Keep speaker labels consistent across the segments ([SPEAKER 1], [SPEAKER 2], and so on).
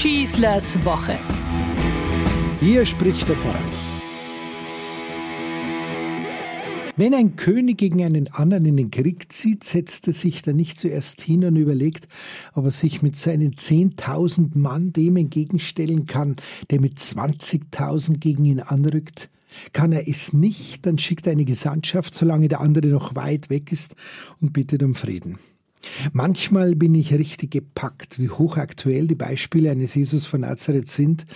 [SPEAKER 1] Schießlers Woche.
[SPEAKER 2] Hier spricht der Pfarrer. Wenn ein König gegen einen anderen in den Krieg zieht, setzt er sich da nicht zuerst hin und überlegt, ob er sich mit seinen 10.000 Mann dem entgegenstellen kann, der mit 20.000 gegen ihn anrückt. Kann er es nicht, dann schickt er eine Gesandtschaft, solange der andere noch weit weg ist, und bittet um Frieden. Manchmal bin ich richtig gepackt, wie hochaktuell die Beispiele eines Jesus von Nazareth sind,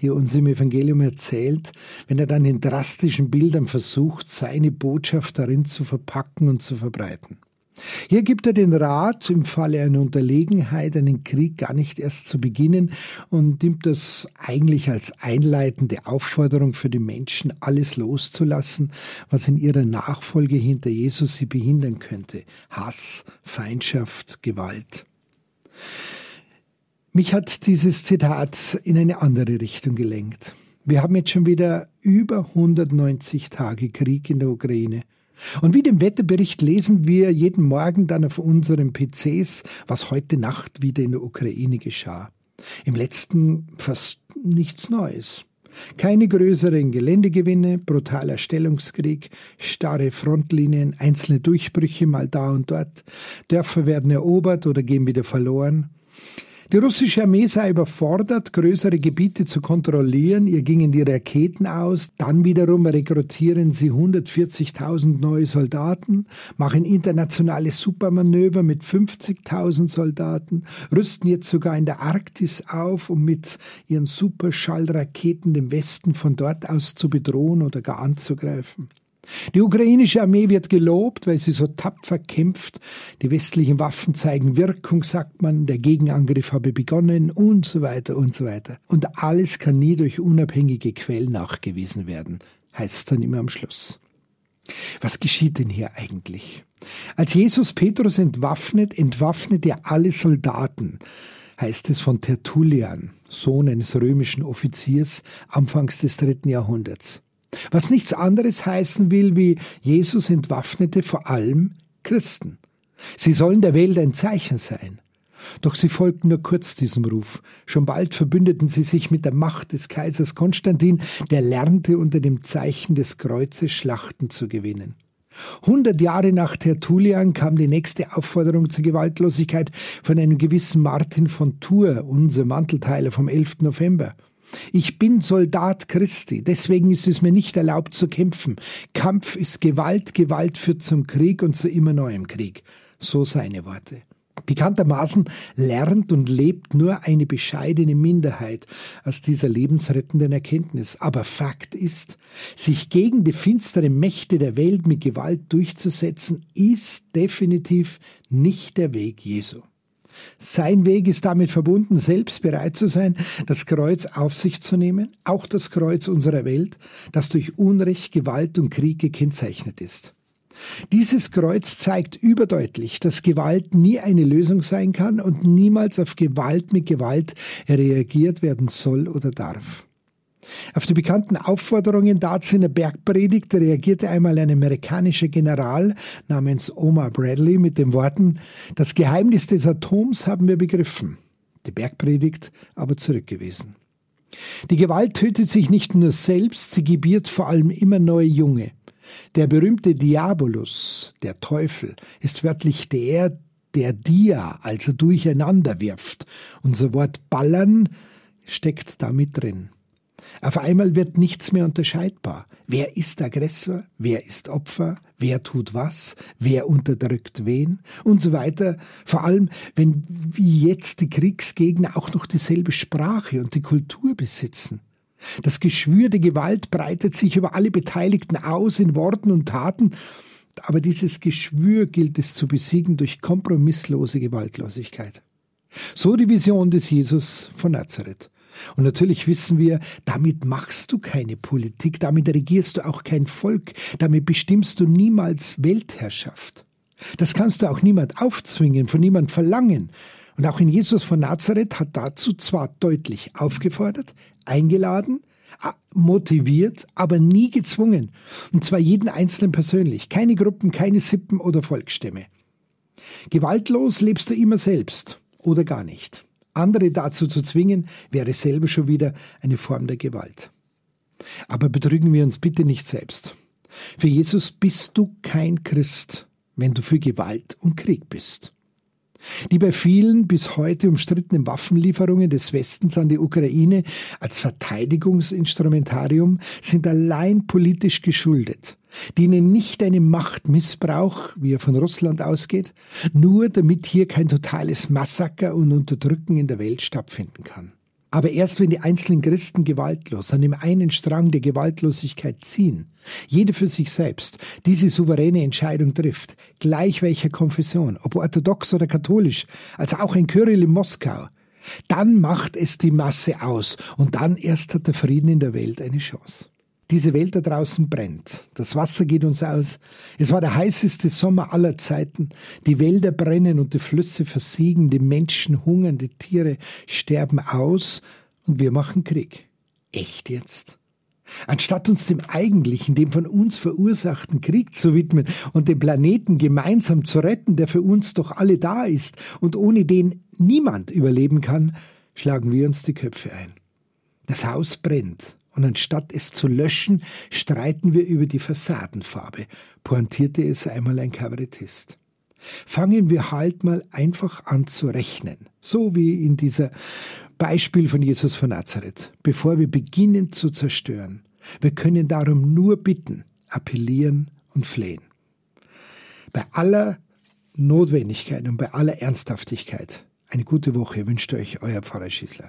[SPEAKER 2] die er uns im Evangelium erzählt, wenn er dann in drastischen Bildern versucht, seine Botschaft darin zu verpacken und zu verbreiten. Hier gibt er den Rat, im Falle einer Unterlegenheit einen Krieg gar nicht erst zu beginnen und nimmt das eigentlich als einleitende Aufforderung für die Menschen, alles loszulassen, was in ihrer Nachfolge hinter Jesus sie behindern könnte. Hass, Feindschaft, Gewalt. Mich hat dieses Zitat in eine andere Richtung gelenkt. Wir haben jetzt schon wieder über 190 Tage Krieg in der Ukraine. Und wie dem Wetterbericht lesen wir jeden Morgen dann auf unseren PCs, was heute Nacht wieder in der Ukraine geschah. Im letzten fast nichts Neues. Keine größeren Geländegewinne, brutaler Stellungskrieg, starre Frontlinien, einzelne Durchbrüche mal da und dort. Dörfer werden erobert oder gehen wieder verloren. Die russische Armee sei überfordert, größere Gebiete zu kontrollieren. Ihr gingen die Raketen aus. Dann wiederum rekrutieren sie 140.000 neue Soldaten, machen internationale Supermanöver mit 50.000 Soldaten, rüsten jetzt sogar in der Arktis auf, um mit ihren Superschallraketen den Westen von dort aus zu bedrohen oder gar anzugreifen. Die ukrainische Armee wird gelobt, weil sie so tapfer kämpft. Die westlichen Waffen zeigen Wirkung, sagt man. Der Gegenangriff habe begonnen und so weiter und so weiter. Und alles kann nie durch unabhängige Quellen nachgewiesen werden, heißt es dann immer am Schluss. Was geschieht denn hier eigentlich? Als Jesus Petrus entwaffnet, entwaffnet er alle Soldaten, heißt es von Tertullian, Sohn eines römischen Offiziers, anfangs des dritten Jahrhunderts. Was nichts anderes heißen will, wie Jesus entwaffnete vor allem Christen. Sie sollen der Welt ein Zeichen sein. Doch sie folgten nur kurz diesem Ruf. Schon bald verbündeten sie sich mit der Macht des Kaisers Konstantin, der lernte unter dem Zeichen des Kreuzes Schlachten zu gewinnen. Hundert Jahre nach Tertullian kam die nächste Aufforderung zur Gewaltlosigkeit von einem gewissen Martin von Tours, unser Mantelteiler vom 11. November. Ich bin Soldat Christi, deswegen ist es mir nicht erlaubt zu kämpfen. Kampf ist Gewalt, Gewalt führt zum Krieg und zu immer neuem Krieg. So seine Worte. Bekanntermaßen lernt und lebt nur eine bescheidene Minderheit aus dieser lebensrettenden Erkenntnis. Aber Fakt ist, sich gegen die finsteren Mächte der Welt mit Gewalt durchzusetzen, ist definitiv nicht der Weg Jesu. Sein Weg ist damit verbunden, selbst bereit zu sein, das Kreuz auf sich zu nehmen, auch das Kreuz unserer Welt, das durch Unrecht, Gewalt und Krieg gekennzeichnet ist. Dieses Kreuz zeigt überdeutlich, dass Gewalt nie eine Lösung sein kann und niemals auf Gewalt mit Gewalt reagiert werden soll oder darf. Auf die bekannten Aufforderungen dazu in der Bergpredigt reagierte einmal ein amerikanischer General namens Omar Bradley mit den Worten, das Geheimnis des Atoms haben wir begriffen, die Bergpredigt aber zurückgewiesen. Die Gewalt tötet sich nicht nur selbst, sie gebiert vor allem immer neue Junge. Der berühmte Diabolus, der Teufel, ist wörtlich der, der Dia, also durcheinander wirft. Unser Wort ballern steckt damit drin. Auf einmal wird nichts mehr unterscheidbar. Wer ist Aggressor? Wer ist Opfer? Wer tut was? Wer unterdrückt wen? Und so weiter. Vor allem, wenn wie jetzt die Kriegsgegner auch noch dieselbe Sprache und die Kultur besitzen. Das Geschwür der Gewalt breitet sich über alle Beteiligten aus in Worten und Taten, aber dieses Geschwür gilt es zu besiegen durch kompromisslose Gewaltlosigkeit. So die Vision des Jesus von Nazareth. Und natürlich wissen wir, damit machst du keine Politik, damit regierst du auch kein Volk, damit bestimmst du niemals Weltherrschaft. Das kannst du auch niemand aufzwingen, von niemand verlangen. Und auch in Jesus von Nazareth hat dazu zwar deutlich aufgefordert, eingeladen, motiviert, aber nie gezwungen. Und zwar jeden Einzelnen persönlich. Keine Gruppen, keine Sippen oder Volksstämme. Gewaltlos lebst du immer selbst oder gar nicht. Andere dazu zu zwingen, wäre selber schon wieder eine Form der Gewalt. Aber betrügen wir uns bitte nicht selbst. Für Jesus bist du kein Christ, wenn du für Gewalt und Krieg bist. Die bei vielen bis heute umstrittenen Waffenlieferungen des Westens an die Ukraine als Verteidigungsinstrumentarium sind allein politisch geschuldet, dienen nicht einem Machtmissbrauch, wie er von Russland ausgeht, nur damit hier kein totales Massaker und Unterdrücken in der Welt stattfinden kann. Aber erst wenn die einzelnen Christen gewaltlos an dem einen Strang der Gewaltlosigkeit ziehen, jede für sich selbst diese souveräne Entscheidung trifft, gleich welcher Konfession, ob orthodox oder katholisch, als auch ein Kyrill in Moskau, dann macht es die Masse aus und dann erst hat der Frieden in der Welt eine Chance. Diese Welt da draußen brennt. Das Wasser geht uns aus. Es war der heißeste Sommer aller Zeiten. Die Wälder brennen und die Flüsse versiegen. Die Menschen hungern, die Tiere sterben aus und wir machen Krieg. Echt jetzt? Anstatt uns dem eigentlichen, dem von uns verursachten Krieg zu widmen und den Planeten gemeinsam zu retten, der für uns doch alle da ist und ohne den niemand überleben kann, schlagen wir uns die Köpfe ein. Das Haus brennt und anstatt es zu löschen, streiten wir über die Fassadenfarbe, pointierte es einmal ein Kabarettist. Fangen wir halt mal einfach an zu rechnen, so wie in dieser Beispiel von Jesus von Nazareth, bevor wir beginnen zu zerstören. Wir können darum nur bitten, appellieren und flehen. Bei aller Notwendigkeit und bei aller Ernsthaftigkeit eine gute Woche wünscht euch euer Pfarrer Schießler.